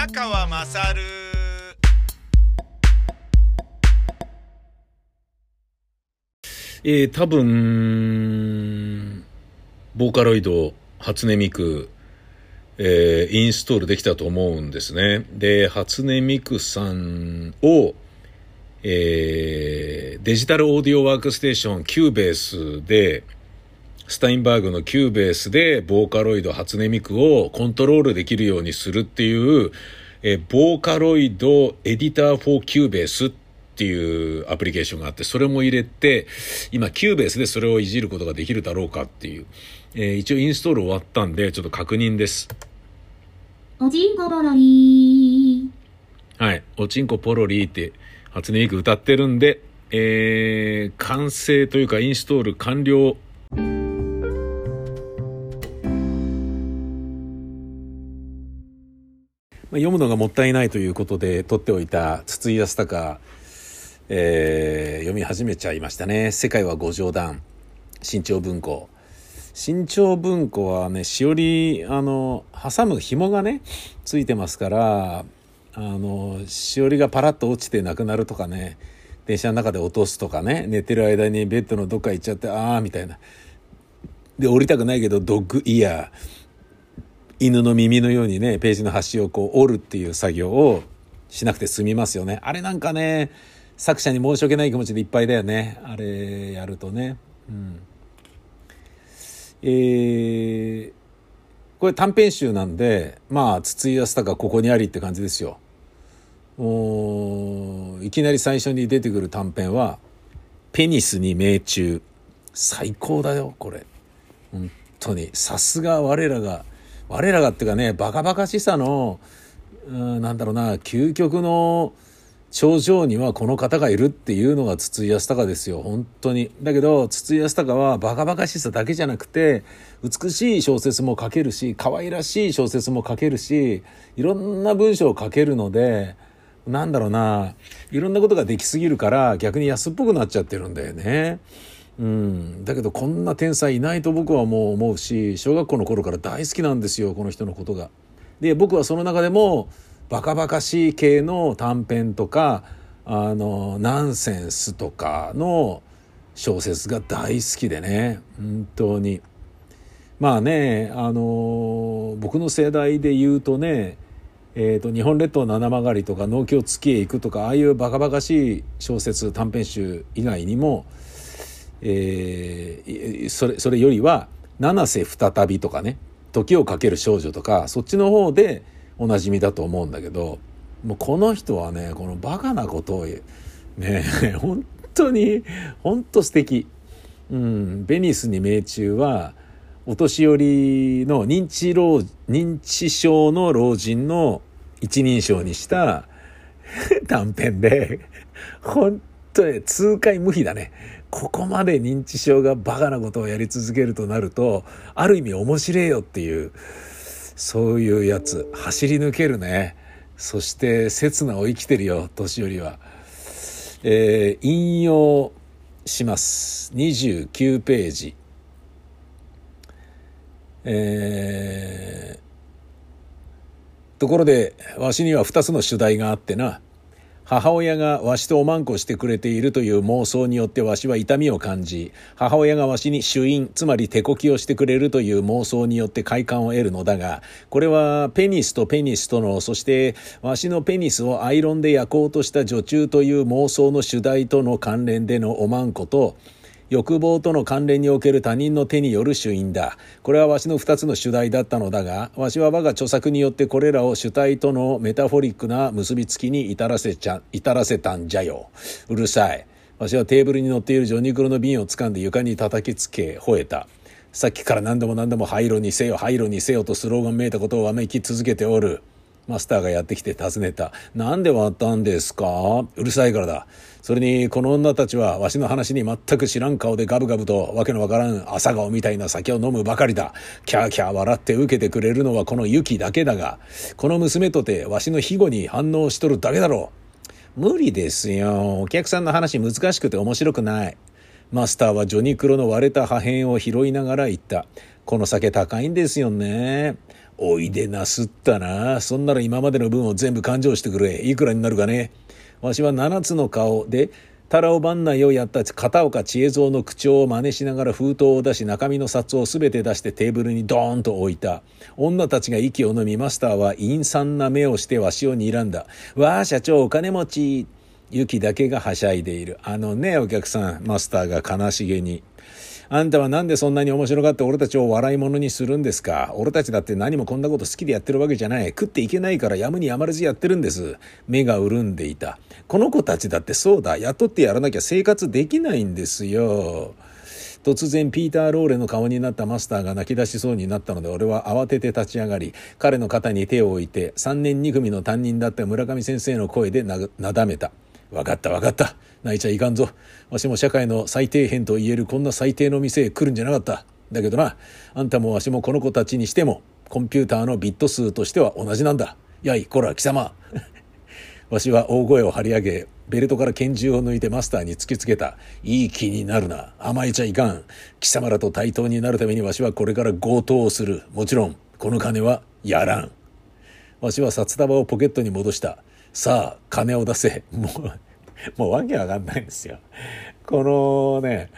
宮川まさるえー、多分、ボーカロイド、初音ミク、えー、インストールできたと思うんですね。で、初音ミクさんを、えー、デジタルオーディオワークステーション、キューベースで、スタインバーグのキューベースで、ボーカロイド、初音ミクをコントロールできるようにするっていう、え、 VOCALOID Editor for Cubase っていうアプリケーションがあって、それも入れて、今、 Cubase でそれをいじることができるだろうかっていう。えー、一応インストール終わったんで、ちょっと確認です。おちんこポロリ。はい。おちんこポロリーって、初音ミク歌ってるんで、えー、完成というかインストール完了。まあ、読むのがもったいないということで取っておいた筒井康隆えー、読み始めちゃいましたね。世界は五条段。新潮文庫。新潮文庫はね、しおり、あの、挟む紐がね、ついてますから、あの、しおりがパラッと落ちてなくなるとかね、電車の中で落とすとかね、寝てる間にベッドのどっか行っちゃって、ああ、みたいな。で、降りたくないけど、ドッグイヤー。犬の耳のようにね、ページの端をこう折るっていう作業をしなくて済みますよね。あれなんかね、作者に申し訳ない気持ちでいっぱいだよね。あれやるとね。うん。えー、これ短編集なんでまあ筒井康隆ここにありって感じですよ。もういきなり最初に出てくる短編は「ペニスに命中」最高だよこれ。本当に。さすが我らが我らがっていうかねバカバカしさのうんなんだろうな究極の頂上にはこの方がいるっていうのが筒井康隆ですよ本当にだけど筒井康隆はバカバカしさだけじゃなくて美しい小説も書けるし可愛らしい小説も書けるしいろんな文章を書けるのでなんだろうないろんなことができすぎるから逆に安っぽくなっちゃってるんだよね。うん、だけどこんな天才いないと僕はもう思うし小学校の頃から大好きなんですよこの人のことが。で僕はその中でもバカバカしい系の短編とかあのナンセンスとかの小説が大好きでね。本当に。まあねあの僕の世代で言うとねえーと、日本列島七曲りとか農協月へ行くとかああいうバカバカしい小説短編集以外にも、えー、それそれよりは「七瀬再び」とかね「時をかける少女」とかそっちの方でおなじみだと思うんだけどもうこの人はねこのバカなことをね 本当に本当素敵。うんベニスに命中はお年寄りの認知老認知症の老人の一人称にした 短編で本当に痛快無比だね。ここまで認知症がバカなことをやり続けるとなるとある意味面白えよっていうそういうやつ走り抜けるね。そして刹那を生きてるよ年寄りは、えー、引用します。29ページ。えー、ところでわしには2つの主題があってな。母親がわしとおまんこしてくれているという妄想によってわしは痛みを感じ、母親がわしに主因、つまり手こきをしてくれるという妄想によって快感を得るのだが、これはペニスとペニスとの、そしてわしのペニスをアイロンで焼こうとした女中という妄想の主題との関連でのおまんこと、欲望との関連における他人の手による主因だ。これはわしの二つの主題だったのだが、わしは我が著作によってこれらを主体とのメタフォリックな結びつきに至らせちゃ、至らせたんじゃよ。うるさい。わしはテーブルに乗っているジョニクロの瓶を掴んで床に叩きつけ、吠えた。さっきから何度も何度も廃炉にせよ、廃炉にせよとスローガンめいたことをわめき続けておる。マスターがやってきて尋ねた。なんで割ったんですか？うるさいからだ。それに、この女たちは、わしの話に全く知らん顔でガブガブと、わけのわからん朝顔みたいな酒を飲むばかりだ。キャーキャー笑って受けてくれるのはこのユキだけだが、この娘とて、わしの庇護に反応しとるだけだろう。無理ですよ。お客さんの話難しくて面白くない。マスターはジョニクロの割れた破片を拾いながら言った。この酒高いんですよね。おいでなすったな。そんなら今までの分を全部勘定してくれ。いくらになるかね。わしは七つの顔で、タラオ番内をやった片岡千恵蔵の口調を真似しながら封筒を出し中身の札を全て出してテーブルにドーンと置いた。女たちが息を飲みマスターは陰惨な目をしてわしを睨んだ。わあ社長お金持ち。ユキだけがはしゃいでいる。あのねお客さん、マスターが悲しげに。あんたはなんでそんなに面白がって俺たちを笑い物にするんですか？俺たちだって何もこんなこと好きでやってるわけじゃない。食っていけないからやむにやまれずやってるんです。目が潤んでいた。この子たちだってそうだ。雇ってやらなきゃ生活できないんですよ。突然ピーター・ローレの顔になったマスターが泣き出しそうになったので俺は慌てて立ち上がり彼の肩に手を置いて3年2組の担任だった村上先生の声でなだめた。分かった分かった。泣いちゃいかんぞ。わしも社会の最底辺と言えるこんな最低の店へ来るんじゃなかった。だけどな、あんたもわしもこの子たちにしても、コンピューターのビット数としては同じなんだ。やい、こら、貴様。わしは大声を張り上げ、ベルトから拳銃を抜いてマスターに突きつけた。いい気になるな。甘えちゃいかん。貴様らと対等になるためにわしはこれから強盗をする。もちろん、この金はやらん。わしは札束をポケットに戻した。さあ、金を出せ。もう、もうわけわかんないんですよ。このね、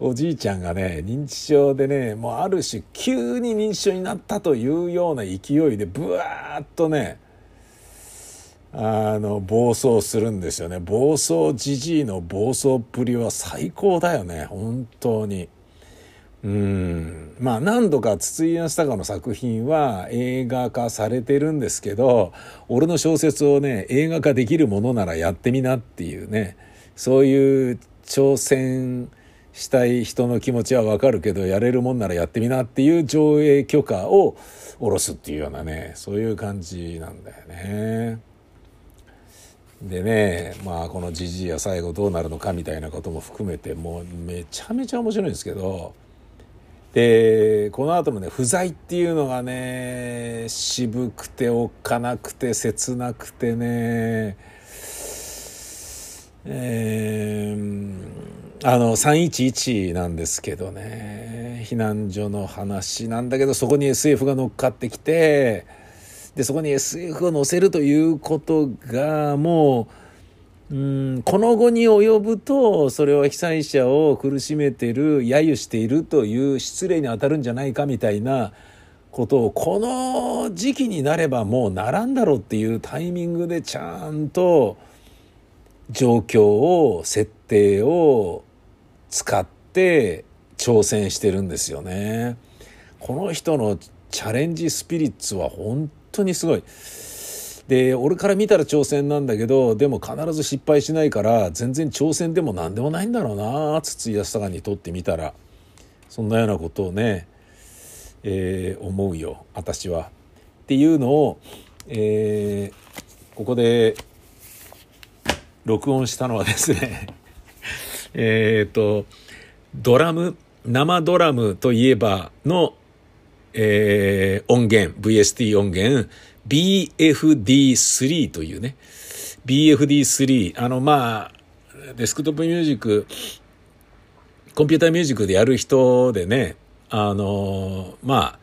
おじいちゃんがね、認知症でね、もうある種急に認知症になったというような勢いで、ブワーッとね、あの、暴走するんですよね。暴走じじいの暴走っぷりは最高だよね、本当に。うんまあ何度か筒井康隆の作品は映画化されてるんですけど俺の小説をね映画化できるものならやってみなっていうねそういう挑戦したい人の気持ちはわかるけどやれるもんならやってみなっていう上映許可を下ろすっていうようなねそういう感じなんだよね。でねまあこのじじいは最後どうなるのかみたいなことも含めてもうめちゃめちゃ面白いんですけど。でこの後もね不在っていうのがね渋くておっかなくて切なくてねえー、あの311なんですけどね避難所の話なんだけどそこに SF が乗っかってきてでそこに SF を載せるということがもううんこの後に及ぶとそれは被災者を苦しめてる揶揄しているという失礼に当たるんじゃないかみたいなことをこの時期になればもうならんだろうっていうタイミングでちゃんと状況を設定を使って挑戦してるんですよね。この人のチャレンジスピリッツは本当にすごい。で俺から見たら挑戦なんだけどでも必ず失敗しないから全然挑戦でも何でもないんだろうな筒井康隆にとってみたらそんなようなことをね、えー、思うよ私は。っていうのを、えー、ここで録音したのはですね えっとドラム生ドラムといえばの、えー、音源 VST 音源 BFD3 というね、BFD3、あの、まあ、デスクトップミュージック、コンピューターミュージックでやる人でね、あの、まあ、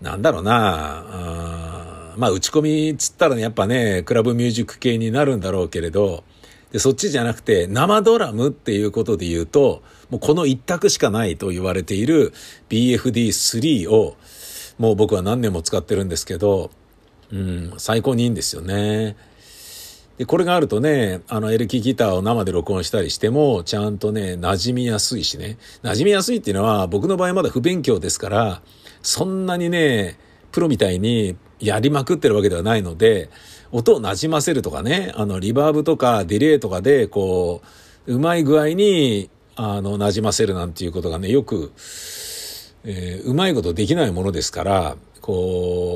なんだろうな、あまあ、打ち込みつったらね、やっぱね、クラブミュージック系になるんだろうけれど、でそっちじゃなくて、生ドラムっていうことで言うと、もうこの一択しかないと言われている BFD3 を、もう僕は何年も使ってるんですけど、うん、最高にいいんですよね。で、これがあるとね、あのエレキギターを生で録音したりしても、ちゃんとね、馴染みやすいしね。馴染みやすいっていうのは、僕の場合まだ不勉強ですから、そんなにね、プロみたいにやりまくってるわけではないので、音を馴染ませるとかね、あの、リバーブとかディレイとかで、こう、うまい具合に、あの、馴染ませるなんていうことがね、よく、えー、うまいことできないものですから、こう、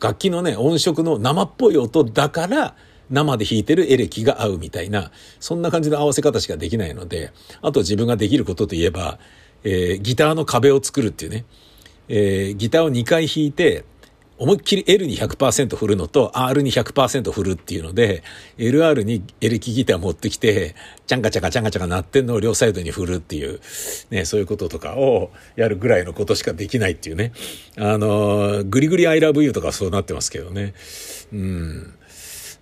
楽器のね、音色の生っぽい音だから、生で弾いてるエレキが合うみたいな、そんな感じの合わせ方しかできないので、あと自分ができることといえば、えー、ギターの壁を作るっていうね、えー、ギターを2回弾いて、思いっきり L に100%振るのと R に100%振るっていうので、LR にエレキギター持ってきて、チャンカチャカチャンカチャカ鳴ってんのを両サイドに振るっていう、ね、そういうこととかをやるぐらいのことしかできないっていうね。あの、グリグリ I love you とかそうなってますけどね。うん。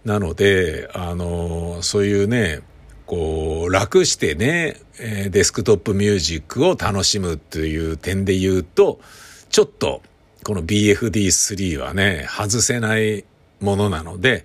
なので、あの、そういうね、こう、楽してね、デスクトップミュージックを楽しむという点で言うと、ちょっと、この BFD3 はね、外せないものなので、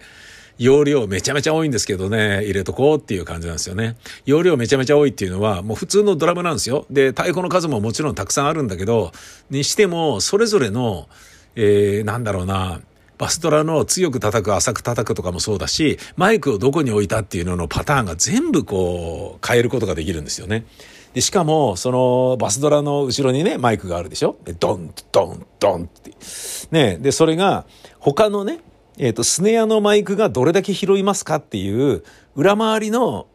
容量めちゃめちゃ多いんですけどね、入れとこうっていう感じなんですよね。容量めちゃめちゃ多いっていうのは、もう普通のドラムなんですよ。で、太鼓の数ももちろんたくさんあるんだけど、にしても、それぞれの、えー、なんだろうな、バスドラの強く叩く、浅く叩くとかもそうだし、マイクをどこに置いたっていうののパターンが全部こう、変えることができるんですよね。で、しかも、その、バスドラの後ろにね、マイクがあるでしょ？で、ドン、ドン、ドンって。ね、で、それが、他のね、えっ、ー、と、スネアのマイクがどれだけ拾いますかっていう、裏回りの、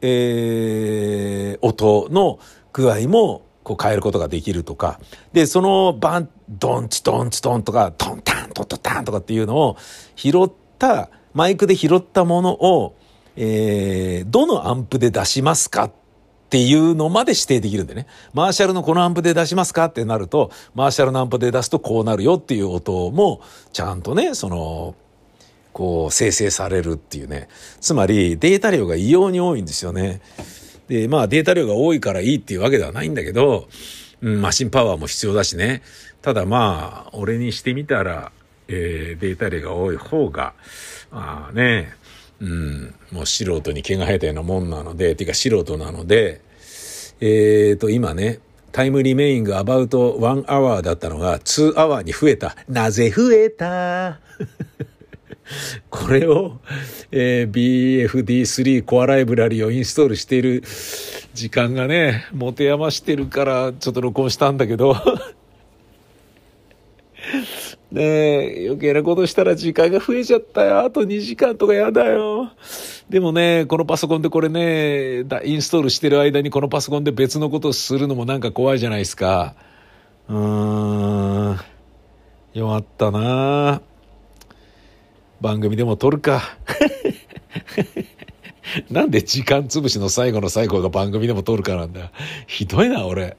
えー、音の具合も、こう変えることができるとか。で、そのバン、ドンチドンチドンとか、トンタントトタンとかっていうのを拾った、マイクで拾ったものを、えー、どのアンプで出しますかっっていうのまで指定できるんでね。マーシャルのこのアンプで出しますかってなると、マーシャルのアンプで出すとこうなるよっていう音も、ちゃんとね、その、こう生成されるっていうね。つまりデータ量が異様に多いんですよね。で、まあデータ量が多いからいいっていうわけではないんだけど、うん、マシンパワーも必要だしね。ただまあ、俺にしてみたら、えー、データ量が多い方が、まあね、うん、もう素人に毛が生えたようなもんなので、ていうか素人なので、えっ、ー、と、今ね、タイムリメイングアバウト1アワーだったのが2アワーに増えた。なぜ増えた？これを、えー、BFD3 コアライブラリをインストールしている時間がね、持て余してるからちょっと録音したんだけどねえ、余計なことしたら時間が増えちゃったよ。あと2時間とかやだよ。でもね、このパソコンでこれね、インストールしてる間にこのパソコンで別のことをするのもなんか怖いじゃないですか。うーん。弱ったな番組でも撮るか。なんで時間潰しの最後の最後が番組でも撮るかなんだ。ひどいな、俺。